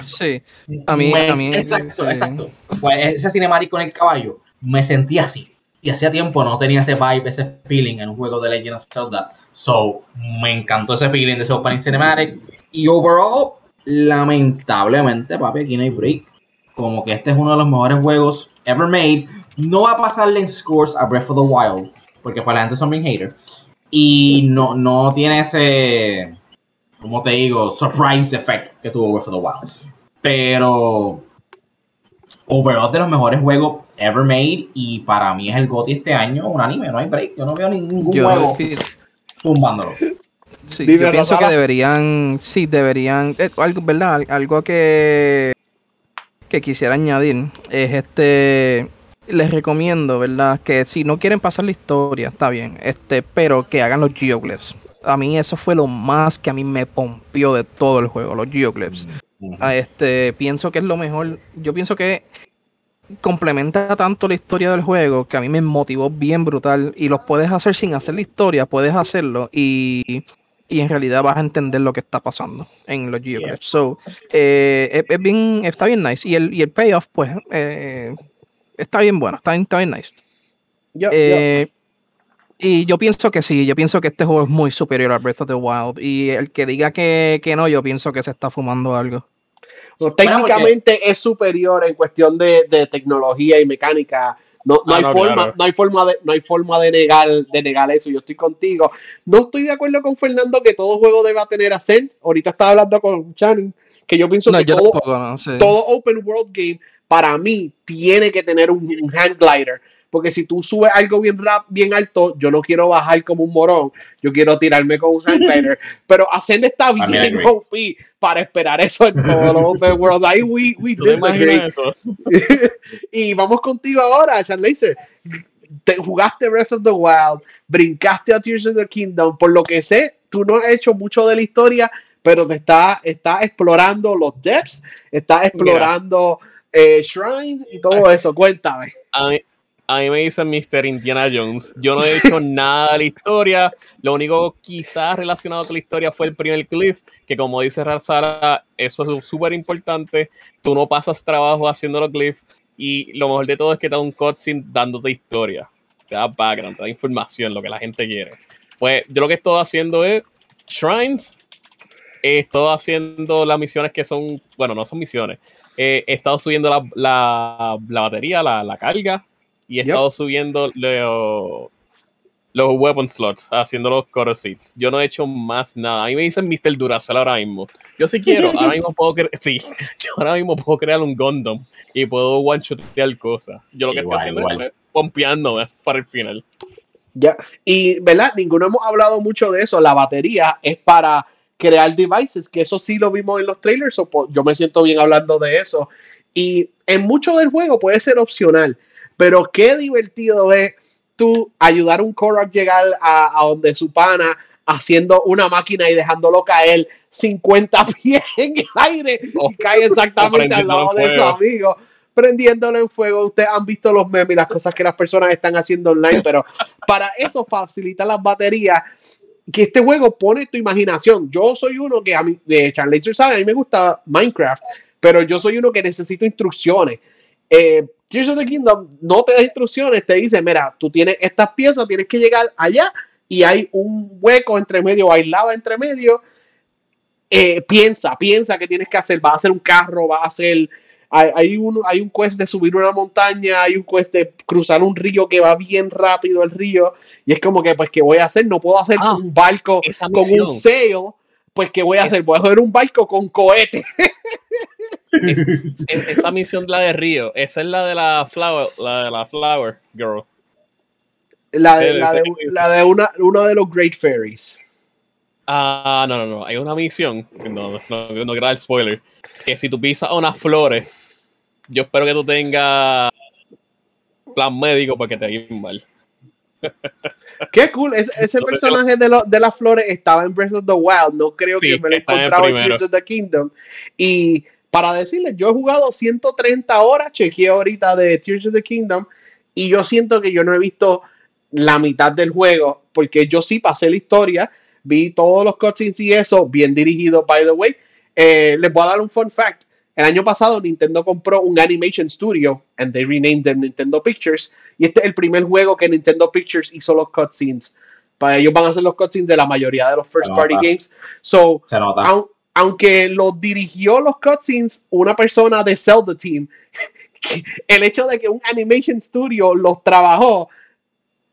sí. A mí, a mí exacto, exacto. ese cinemático con el caballo, me sentí así. Y hacía tiempo no tenía ese vibe, ese feeling en un juego de Legend of Zelda. So, me encantó ese feeling de ese opening cinematic. Y overall, lamentablemente, papi, aquí no hay break. Como que este es uno de los mejores juegos ever made. No va a pasarle en scores a Breath of the Wild, porque para la gente son bien haters. Y no, no tiene ese, como te digo, surprise effect que tuvo Breath of the Wild. Pero overall de los mejores juegos ever made y para mí es el GOTY este año un anime, no hay break, yo no veo ningún juego tumbándolo. Sí, yo pienso que deberían, sí, deberían, eh, algo, ¿verdad? Algo que, que quisiera añadir es este, les recomiendo, ¿verdad? Que si no quieren pasar la historia, está bien, este, pero que hagan los geoglyphs. A mí eso fue lo más que a mí me pompió de todo el juego, los geoglyphs. Ah, este, pienso que es lo mejor. Yo pienso que complementa tanto la historia del juego que a mí me motivó bien brutal. Y los puedes hacer sin hacer la historia, puedes hacerlo y, y en realidad vas a entender lo que está pasando en los Geoglyphs. So, eh, es, bien, está bien nice. Y el, y el payoff, pues, eh, está bien bueno, está, está bien nice. Eh, y yo pienso que sí, yo pienso que este juego es muy superior a Breath of the Wild. Y el que diga que, que no, yo pienso que se está fumando algo técnicamente es superior en cuestión de, tecnología y mecánica. No, no, ah, hay forma, no hay forma de, no hay forma de negar, de negar eso. Yo estoy contigo. No estoy de acuerdo con Fernando que todo juego deba tener a hacer. Ahorita estaba hablando con Channing, que yo pienso que todo, todo, open world game para mí tiene que tener un, un hand glider porque si tú subes algo bien rap, bien alto, yo no quiero bajar como un morón, yo quiero tirarme con un handliner, pero Ascend está bien OP para esperar eso en todos los open world. Ahí we, we disagree. y vamos contigo ahora, Chan Laser. Te jugaste Breath of the Wild, brincaste a Tears of the Kingdom, por lo que sé, tú no has hecho mucho de la historia, pero te está, está explorando los depths, está explorando eh, shrines y todo eso. Cuéntame. A a mí me dicen Mr. Indiana Jones. Yo no he hecho nada de la historia. Lo único quizás relacionado con la historia fue el primer cliff, que como dice Razara, eso es súper importante. Tú no pasas trabajo haciendo los cliffs y lo mejor de todo es que te da un cutscene dándote historia. Te da background, te da información, lo que la gente quiere. Pues yo lo que estoy haciendo es shrines. Estoy haciendo las misiones que son, bueno, no son misiones. He estado subiendo la, la, la batería, la, la carga y he estado subiendo los, los weapon slots, haciendo los core seats. Yo no he hecho más nada. A mí me dicen Mr. Duracell ahora mismo. Yo sí quiero, ahora mismo puedo crear, sí, yo ahora mismo puedo crear un Gundam y puedo one-shotear cosas. Yo lo que estoy haciendo es pompeándome para el final. Ya, y verdad, ninguno hemos hablado mucho de eso. La batería es para crear devices, que eso sí lo vimos en los trailers, o yo me siento bien hablando de eso. Y en mucho del juego puede ser opcional. Pero qué divertido es tú ayudar a un Korok llegar a, donde su pana haciendo una máquina y dejándolo caer 50 pies en el aire y cae exactamente al lado de su amigo prendiéndolo en fuego. Ustedes han visto los memes y las cosas que las personas están haciendo online, pero para eso facilita las baterías. Que este juego pone tu imaginación. Yo soy uno que a mí, de Charlie sabe, a mí me gusta Minecraft, pero yo soy uno que necesito instrucciones. Eh, Tears of the Kingdom no te da instrucciones, te dice, mira, tú tienes estas piezas, tienes que llegar allá y hay un hueco entre medio, hay entre medio. Eh, piensa, piensa que tienes que hacer, va a hacer un carro, va a hacer, hay, un, hay un quest de subir una montaña, hay un quest de cruzar un río que va bien rápido el río, y es como que, pues, ¿qué voy a hacer? No puedo hacer ah, un barco con un sail, pues, ¿qué voy a hacer? Voy a hacer un barco con cohetes. esa misión la de Río, esa es la de la Flower, la de la Flower Girl. La de, la de, la de una, uno de los Great Fairies. Ah, no, no, no. Hay una misión, no, no, no, no el spoiler, que si tú pisas unas flores, yo espero que tú tengas plan médico para que te vaya mal. Qué cool. ese personaje de, de las flores estaba en Breath of the Wild. No creo que me lo encontraba en Tears of the Kingdom. Y para decirles, yo he jugado 130 horas, chequeé ahorita de Tears of the Kingdom, y yo siento que yo no he visto la mitad del juego, porque yo sí pasé la historia, vi todos los cutscenes y eso, bien dirigido, by the way. Eh, les voy a dar un fun fact. El año pasado Nintendo compró un animation studio and they renamed them Nintendo Pictures y este es el primer juego que Nintendo Pictures hizo los cutscenes. Para ellos van a hacer los cutscenes de la mayoría de los first party games. So, aunque lo dirigió los cutscenes una persona de Zelda Team, el hecho de que un animation studio los trabajó,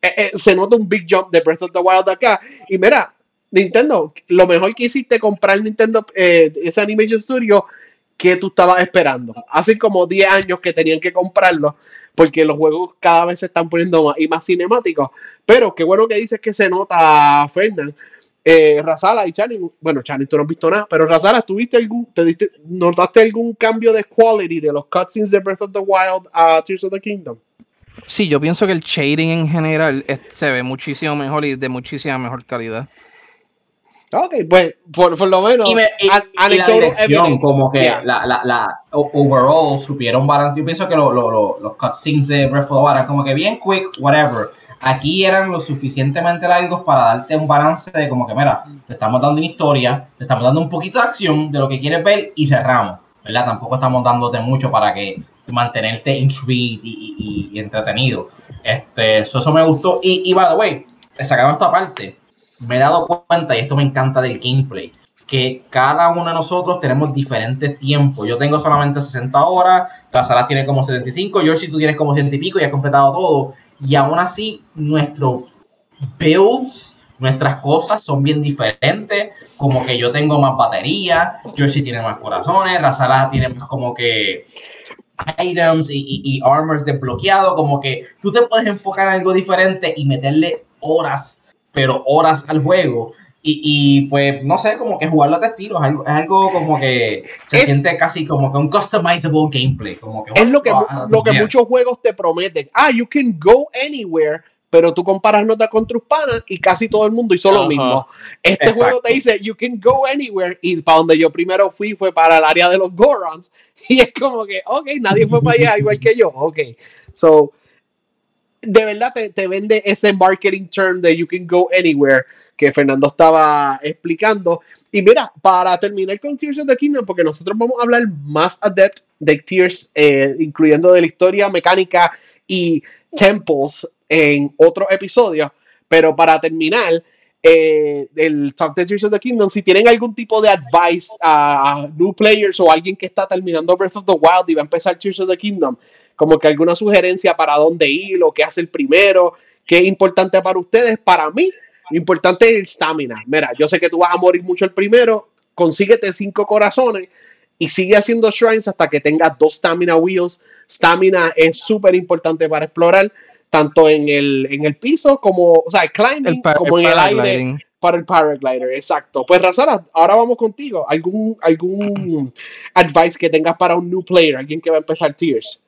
eh, eh, se nota un big jump de Breath of the Wild acá. Y mira, Nintendo, lo mejor que hiciste comprar Nintendo, eh, ese Animation Studio que tú estabas esperando. Hace como 10 años que tenían que comprarlo porque los juegos cada vez se están poniendo más y más cinemáticos. Pero qué bueno que dices que se nota, Fernand. Eh, Razala y Channing, bueno, Channing, tú no has visto nada, pero Razala, ¿tuviste algún, te diste, notaste algún cambio de quality de los cutscenes de Breath of the Wild a Tears of the Kingdom? Sí, yo pienso que el shading en general se ve muchísimo mejor y de muchísima mejor calidad. Ok, pues por, lo menos. Y, la dirección, como que la, la, la, overall supieron balance. Yo pienso que los cutscenes de Breath of the Wild eran como que bien quick, whatever. Aquí eran lo suficientemente largos para darte un balance de como que, mira, te estamos dando una historia, te estamos dando un poquito de acción de lo que quieres ver y cerramos. ¿Verdad? Tampoco estamos dándote mucho para que mantenerte intrigued y, y, entretenido. Este, eso, me gustó. Y, y by the way, sacaron esta parte me he dado cuenta, y esto me encanta del gameplay, que cada uno de nosotros tenemos diferentes tiempos. Yo tengo solamente 60 horas, la sala tiene como 75, si tú tienes como 100 y pico y has completado todo. Y aún así, nuestros builds, nuestras cosas son bien diferentes. Como que yo tengo más batería, Yoshi tiene más corazones, la sala tiene más como que items y, y, y armors desbloqueados. Como que tú te puedes enfocar en algo diferente y meterle horas pero horas al juego. Y, pues, no sé, como que jugarlo a tu estilo es algo, como que se siente casi como que un customizable gameplay. Como que, es lo que, lo que muchos juegos te prometen. Ah, you can go anywhere, pero tú comparas notas con tus panas y casi todo el mundo hizo lo mismo. Este juego te dice, you can go anywhere, y para donde yo primero fui fue para el área de los Gorons, y es como que, ok, nadie fue para allá igual que yo, ok. So, de verdad te, vende ese marketing term de you can go anywhere que Fernando estaba explicando. Y mira, para terminar con Tears of the Kingdom, porque nosotros vamos a hablar más adept de Tears, eh, incluyendo de la historia mecánica y temples en otro episodio. Pero para terminar, eh, el Talk de Tears of the Kingdom, si tienen algún tipo de advice a new players o alguien que está terminando Breath of the Wild y va a empezar Tears of the Kingdom, como que alguna sugerencia para dónde ir, o qué hace el primero, qué es importante para ustedes. Para mí, lo importante es el stamina. Mira, yo sé que tú vas a morir mucho el primero, consíguete cinco corazones y sigue haciendo shrines hasta que tengas dos stamina wheels. Stamina es súper importante para explorar, tanto en el, en el piso como, o sea, climbing, como en el aire para el paraglider, exacto. Pues Razara, ahora vamos contigo. ¿Algún, algún advice que tengas para un new player, alguien que va a empezar Tears?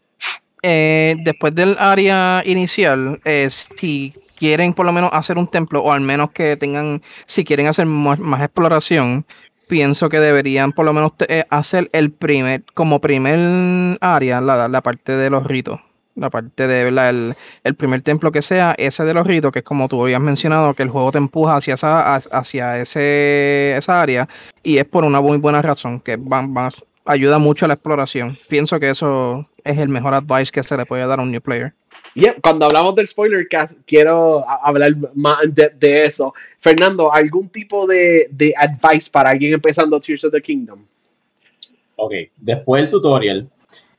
Eh, después del área inicial, eh, si quieren por lo menos hacer un templo, o al menos que tengan, si quieren hacer más, exploración, pienso que deberían por lo menos eh, hacer el primer, como primer área, la, la parte de los ritos. La parte de el, el, primer templo que sea, ese de los ritos, que es como tú habías mencionado, que el juego te empuja hacia esa, hacia ese, esa área, y es por una muy buena razón, que van, van, ayuda mucho a la exploración. Pienso que eso es el mejor advice que se le puede dar a un new player. Yeah, cuando hablamos del spoiler cast, quiero hablar más de, eso. Fernando, ¿algún tipo de, de, advice para alguien empezando Tears of the Kingdom? Ok, después del tutorial,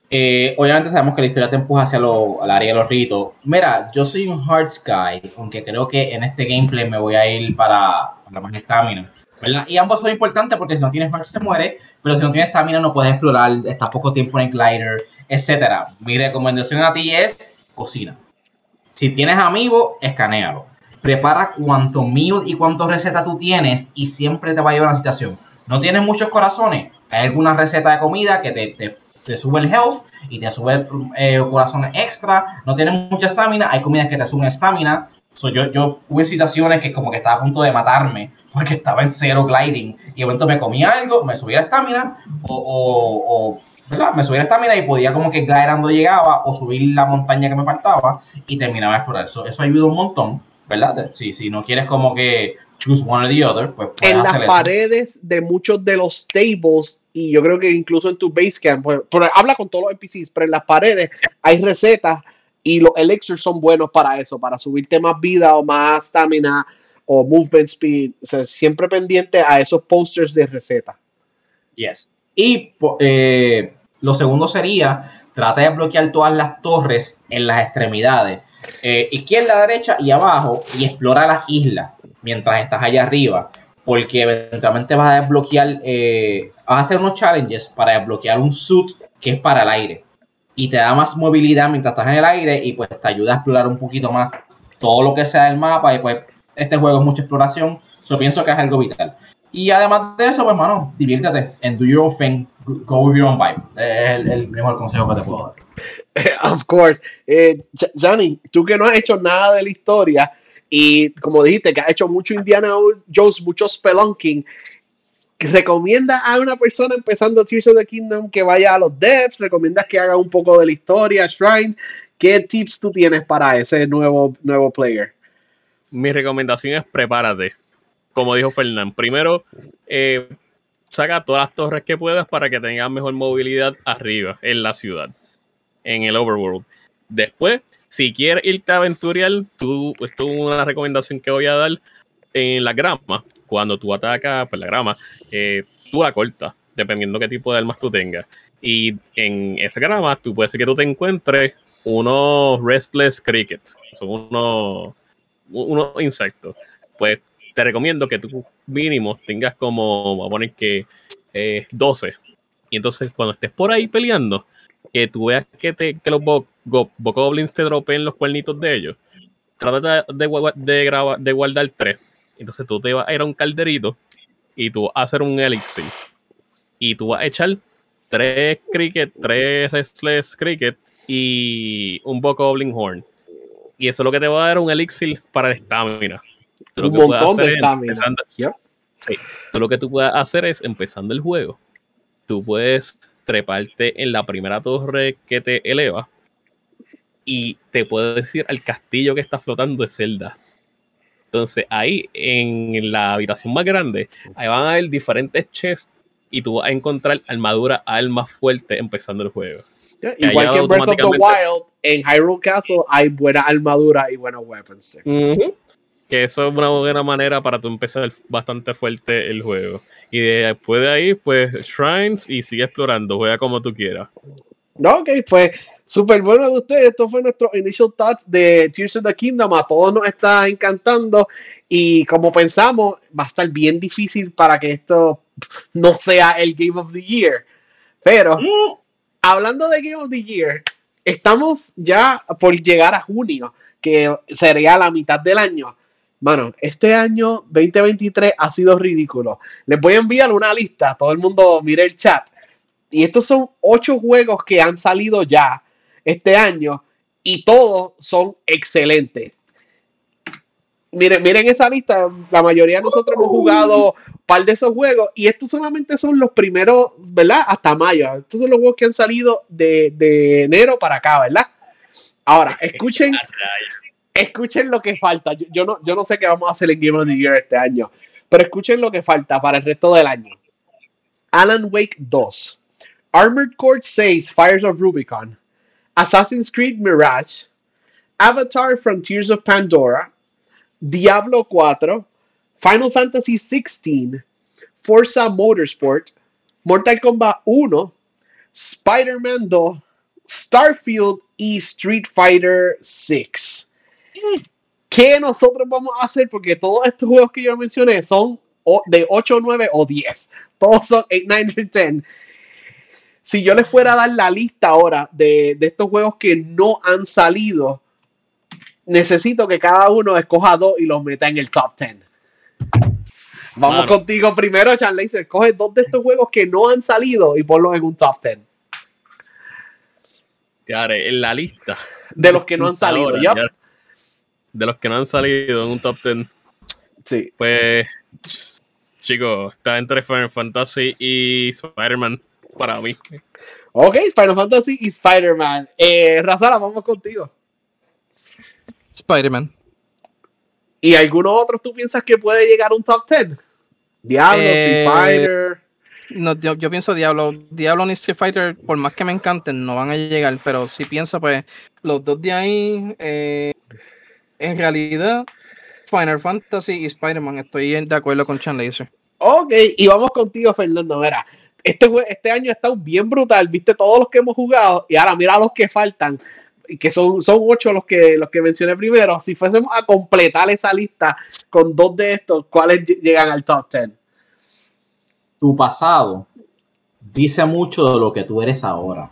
eh, obviamente sabemos que la historia te empuja hacia lo, al área de los ritos. Mira, yo soy un hard sky, aunque creo que en este gameplay me voy a ir para, para más estamina. Y ambos son importantes porque si no tienes Hearts se muere, pero si no tienes estamina no puedes explorar, está poco tiempo en el glider, etcétera. Mi recomendación a ti es cocina. Si tienes amigo, escanealo. Prepara cuánto meal y cuánto receta tú tienes y siempre te va a llevar a una situación. No tienes muchos corazones, hay alguna receta de comida que te, te, sube el health y te sube eh, corazones extra. No tienes mucha estamina, hay comidas que te suben estamina. yo, yo hubo situaciones que como que estaba a punto de matarme porque estaba en cero gliding. Y de momento me comía algo, me subía la estamina, o, o, ¿verdad? Me subía la estamina y podía como que glide llegaba, o subir la montaña que me faltaba, y terminaba de explorar. Eso, eso ayuda un montón. ¿verdad? Si, si no quieres como que choose one or the other, pues En las paredes de muchos de los stables, y yo creo que incluso en tu Basecamp, pues, habla con todos los NPCs, pero en las paredes hay recetas y los elixirs son buenos para eso, para subirte más vida o más stamina o movement speed. O sea, siempre pendiente a esos posters de receta. Yes. Y eh, lo segundo sería, trata de bloquear todas las torres en las extremidades, eh, izquierda, derecha y abajo, y explora las islas mientras estás allá arriba, porque eventualmente vas a desbloquear, eh, vas a hacer unos challenges para desbloquear un suit que es para el aire. Y te da más movilidad mientras estás en el aire y pues te ayuda a explorar un poquito más todo lo que sea el mapa y pues este juego es mucha exploración, yo pienso que es algo vital. Y además de eso, pues, hermano, diviértete and do your own thing, go with your own vibe. Es el, mejor consejo que te puedo dar. Of course. Eh, Johnny, tú que no has hecho nada de la historia y como dijiste que has hecho mucho Indiana Jones, mucho spelunking, ¿recomiendas a una persona empezando Tears of the Kingdom que vaya a los devs? ¿Recomiendas que haga un poco de la historia, Shrine? ¿Qué tips tú tienes para ese nuevo, nuevo player? Mi recomendación es prepárate como dijo Fernán, primero eh, saca todas las torres que puedas para que tengas mejor movilidad arriba en la ciudad, en el overworld. Después, si quieres irte a aventuriar, tú, esto es una recomendación que voy a dar en la grama. Cuando tú atacas pues, la grama, eh, tú la cortas, dependiendo qué tipo de armas tú tengas. Y en esa grama, tú puedes ser que tú te encuentres unos restless crickets, son unos, unos insectos. Pues te recomiendo que tú mínimo tengas como, vamos a poner que 12. Eh, y entonces cuando estés por ahí peleando, que tú veas que, te, que los bokoblins te dropen los cuernitos de ellos, trata de, de, de guardar 3. Entonces tú te vas a ir a un calderito y tú vas a hacer un elixir. Y tú vas a echar 3 cricket, 3 restless cricket y un bokoblin horn. Y eso es lo que te va a dar un elixir para la estamina un montón de estamina. Sí, lo que tú puedes hacer es, empezando el juego, tú puedes treparte en la primera torre que te eleva y te puedes decir al castillo que está flotando de Zelda. Entonces ahí en la habitación más grande, ahí van a haber diferentes chests y tú vas a encontrar armadura más fuerte empezando el juego. igual que en Breath of the Wild, en Hyrule Castle hay buena armadura y buenos weapons que eso es una buena manera para tú empezar bastante fuerte el juego. Y después de ahí, pues, Shrines y sigue explorando, juega como tú quieras. No, ok, pues súper bueno de ustedes. Esto fue nuestro initial thoughts de Tears of the Kingdom. A todos nos está encantando. Y como pensamos, va a estar bien difícil para que esto no sea el Game of the Year. Pero, mm. hablando de Game of the Year, estamos ya por llegar a junio, que sería la mitad del año. Mano, este año 2023 ha sido ridículo. Les voy a enviar una lista, todo el mundo mire el chat. Y estos son ocho juegos que han salido ya este año y todos son excelentes. Miren, miren esa lista, la mayoría de nosotros hemos jugado un par de esos juegos y estos solamente son los primeros, ¿verdad? Hasta mayo. Estos son los juegos que han salido de, de enero para acá, ¿verdad? Ahora, escuchen, escuchen lo que falta. Yo, no, yo no sé qué vamos a hacer en Game of the Year este año, pero escuchen lo que falta para el resto del año. Alan Wake 2, Armored Core 6, Fires of Rubicon, Assassin's Creed Mirage, Avatar Frontiers of Pandora, Diablo 4, Final Fantasy 16, Forza Motorsport, Mortal Kombat 1, Spider-Man 2, Starfield y Street Fighter 6. ¿Qué nosotros vamos a hacer? Porque todos estos juegos que yo mencioné son de 8, 9 o 10. Todos son 8, 9 y 10. Si yo les fuera a dar la lista ahora de, estos juegos que no han salido, necesito que cada uno escoja dos y los meta en el top 10. Vamos contigo primero, Chan Laser. Coge dos de estos juegos que no han salido y ponlos en un top 10. en la lista. De los que no han salido, ya de los que no han salido en un top 10. Sí. Pues, chicos, está entre Final Fantasy y Spider-Man para mí. Ok, Final Fantasy y Spider-Man. Eh, Razala, vamos contigo. Spider-Man. ¿Y algunos otros tú piensas que puede llegar a un top 10? Diablo, Street Eh, Fighter. No, yo, yo pienso Diablo, Diablo ni Street Fighter, por más que me encanten, no van a llegar, pero si pienso, pues, los dos de ahí, eh, en realidad, Final Fantasy y Spider-Man, estoy de acuerdo con Chan Laser. Ok, y vamos contigo, Fernando. Mira, este, este año ha estado bien brutal. Viste todos los que hemos jugado y ahora mira los que faltan, y que son, son ocho los que, los que mencioné primero. Si fuésemos a completar esa lista con dos de estos, ¿cuáles ll- llegan al top 10? tu pasado dice mucho de lo que tú eres ahora.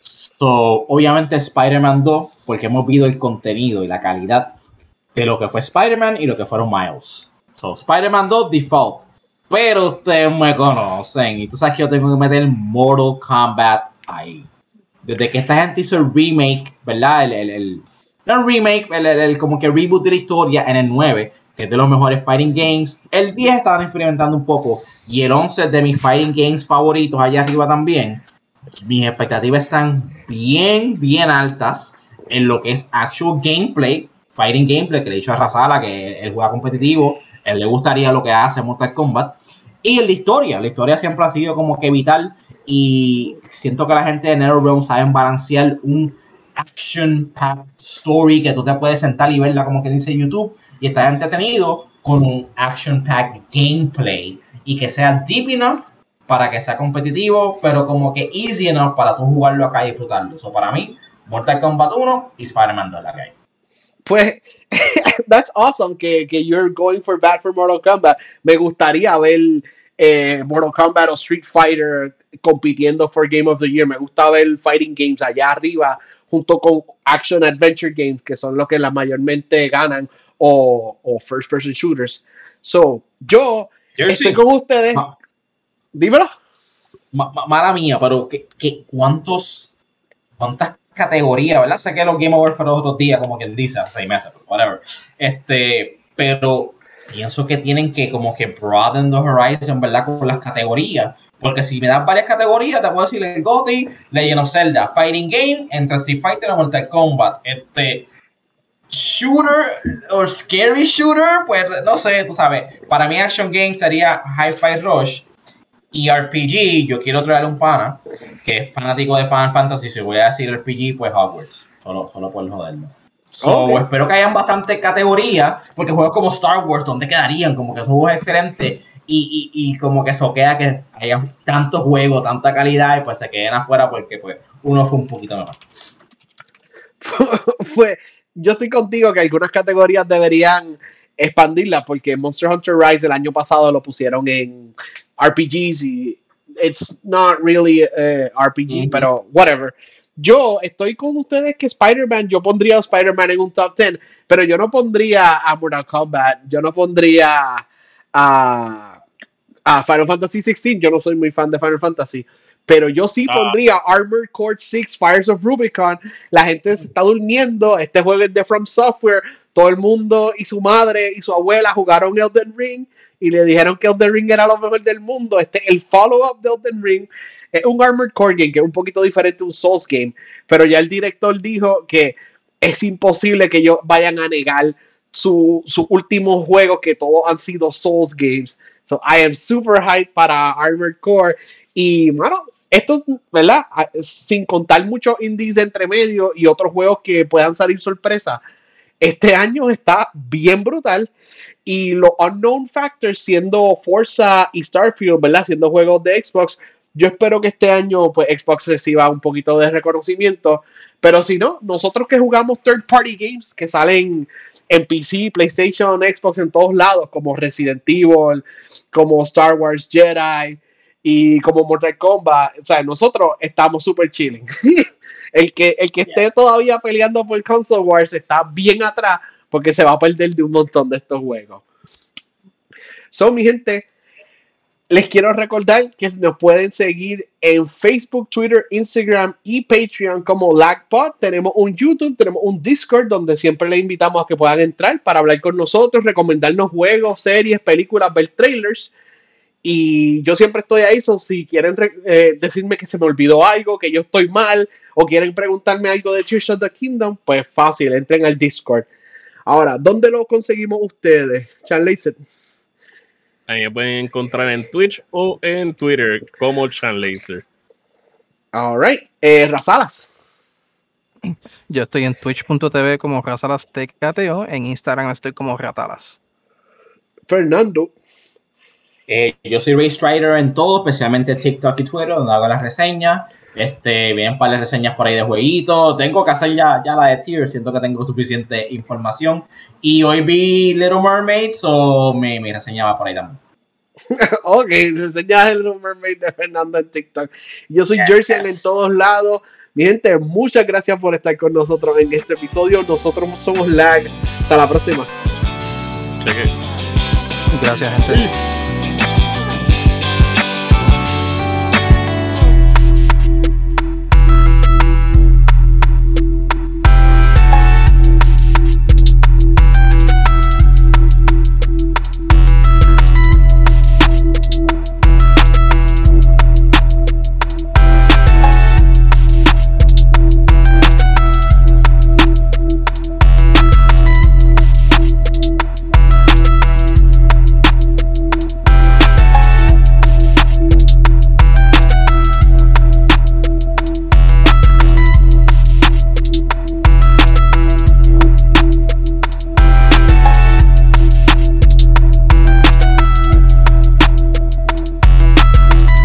So, obviamente Spider-Man 2, porque hemos visto el contenido y la calidad de lo que fue Spider-Man y lo que fueron Miles. So, Spider-Man 2 default. Pero ustedes me conocen y tú sabes que yo tengo que meter Mortal Kombat ahí. Desde que esta gente hizo el remake, ¿verdad? El, el, el- no el remake, el, el- como que reboot de la historia en el 9, que es de los mejores fighting games. El 10 estaban experimentando un poco y el 11 es de mis fighting games favoritos allá arriba también. Mis expectativas están bien, bien altas en lo que es actual gameplay, fighting gameplay, que le he dicho a Razala que él juega competitivo, él le gustaría lo que hace Mortal Kombat. Y en la historia, la historia siempre ha sido como que vital y siento que la gente de NetherRealm saben balancear un action story que tú te puedes sentar y verla como que dice YouTube y estar entretenido con un action packed gameplay y que sea deep enough para que sea competitivo, pero como que easy enough para tú jugarlo acá y disfrutarlo. Eso para mí, Mortal Kombat 1 y Spider-Man 2 la que hay. Pues, that's awesome que, que you're going for bad for Mortal Kombat. Me gustaría ver eh, Mortal Kombat o Street Fighter compitiendo for Game of the Year. Me gusta ver fighting games allá arriba junto con action adventure games que son los que la mayormente ganan o, o first person shooters. So, yo Jersey, estoy con ustedes. Ma- Dímelo. ma- ma- mala mía, pero ¿qué, qué, cuántos, ¿cuántas categorías, verdad? Sé que los Game Awards fueron otros días, como quien dice, seis meses, whatever. Este, pero pienso que tienen que como que broaden the horizon, ¿verdad? Con las categorías. Porque si me das varias categorías, te puedo decir el GOTY, Legend of Zelda, Fighting Game, entre Street Fighter y Mortal Kombat. Este, shooter o scary shooter, pues no sé, tú sabes. Para mí Action Game sería Hi-Fi Rush y RPG. Yo quiero traer un pana que es fanático de Final Fantasy. Si voy a decir RPG, pues Hogwarts. Solo, solo por joderlo. So, Ok. Espero que hayan bastante categorías, porque juegos como Star Wars, ¿dónde quedarían? Como que son juegos excelentes y, y, y como que soquea que hayan tantos juegos, tanta calidad y pues se queden afuera porque pues uno fue un poquito mejor. fue, yo estoy contigo que algunas categorías deberían expandirlas porque Monster Hunter Rise el año pasado lo pusieron en RPGs y it's not really eh, RPG, pero whatever. Yo estoy con ustedes que Spider-Man, yo pondría a Spider-Man en un top 10, pero yo no pondría a Mortal Kombat, yo no pondría a, a Final Fantasy 16, yo no soy muy fan de Final Fantasy, pero yo sí Ah. pondría Armored Core 6 Fires of Rubicon. La gente se está durmiendo, este juego es de From Software, todo el mundo y su madre y su abuela jugaron Elden Ring y le dijeron que Elden Ring era lo mejor del mundo. Este el follow-up de Elden Ring es un Armored Core game que es un poquito diferente a un Souls game, pero ya el director dijo que es imposible que ellos vayan a negar su, sus últimos juegos que todos han sido Souls games. So I am super hyped para Armored Core y bueno, esto, ¿verdad? Ah, Sin contar muchos indies entre medio y otros juegos que puedan salir sorpresa. Este año está bien brutal y los unknown factors siendo Forza y Starfield, ¿verdad? Siendo juegos de Xbox. Yo espero que este año pues Xbox reciba un poquito de reconocimiento, pero si no, nosotros que jugamos third party games que salen en PC, PlayStation, Xbox en todos lados, como Resident Evil, como Star Wars Jedi y como Mortal Kombat, o sea, nosotros estamos súper chilling. el que, el que esté todavía peleando por Console Wars está bien atrás porque se va a perder de un montón de estos juegos. So, mi gente, les quiero recordar que nos pueden seguir en Facebook, Twitter, Instagram y Patreon como LagPod. Tenemos un YouTube, tenemos un Discord donde siempre les invitamos a que puedan entrar para hablar con nosotros, recomendarnos juegos, series, películas, ver trailers. Y yo siempre estoy ahí, so si quieren eh, decirme que se me olvidó algo, que yo estoy mal, o quieren preguntarme algo de Tears of the Kingdom, pues fácil, entren al Discord. Ahora, ¿dónde lo conseguimos ustedes? Chan Laser. Ahí me pueden encontrar en Twitch o en Twitter como Chan Laser. Alright. Eh, Razalas. Yo estoy en twitch.tv como Razalas TKTO. En Instagram estoy como Ratalas. Fernando. Eh, yo soy Ray Strider en todo, especialmente TikTok y Twitter, donde hago las reseñas. Este, vienen para las reseñas por ahí de jueguitos. Tengo que hacer ya, ya la de tier, siento que tengo suficiente información. Y hoy vi Little Mermaid, so mi, mi reseña va por ahí también. ok, reseña de Little Mermaid de Fernando en TikTok. Yo soy Jersey en todos lados. Mi gente, muchas gracias por estar con nosotros en este episodio. Nosotros somos LAG. Hasta la próxima. Gracias, gente.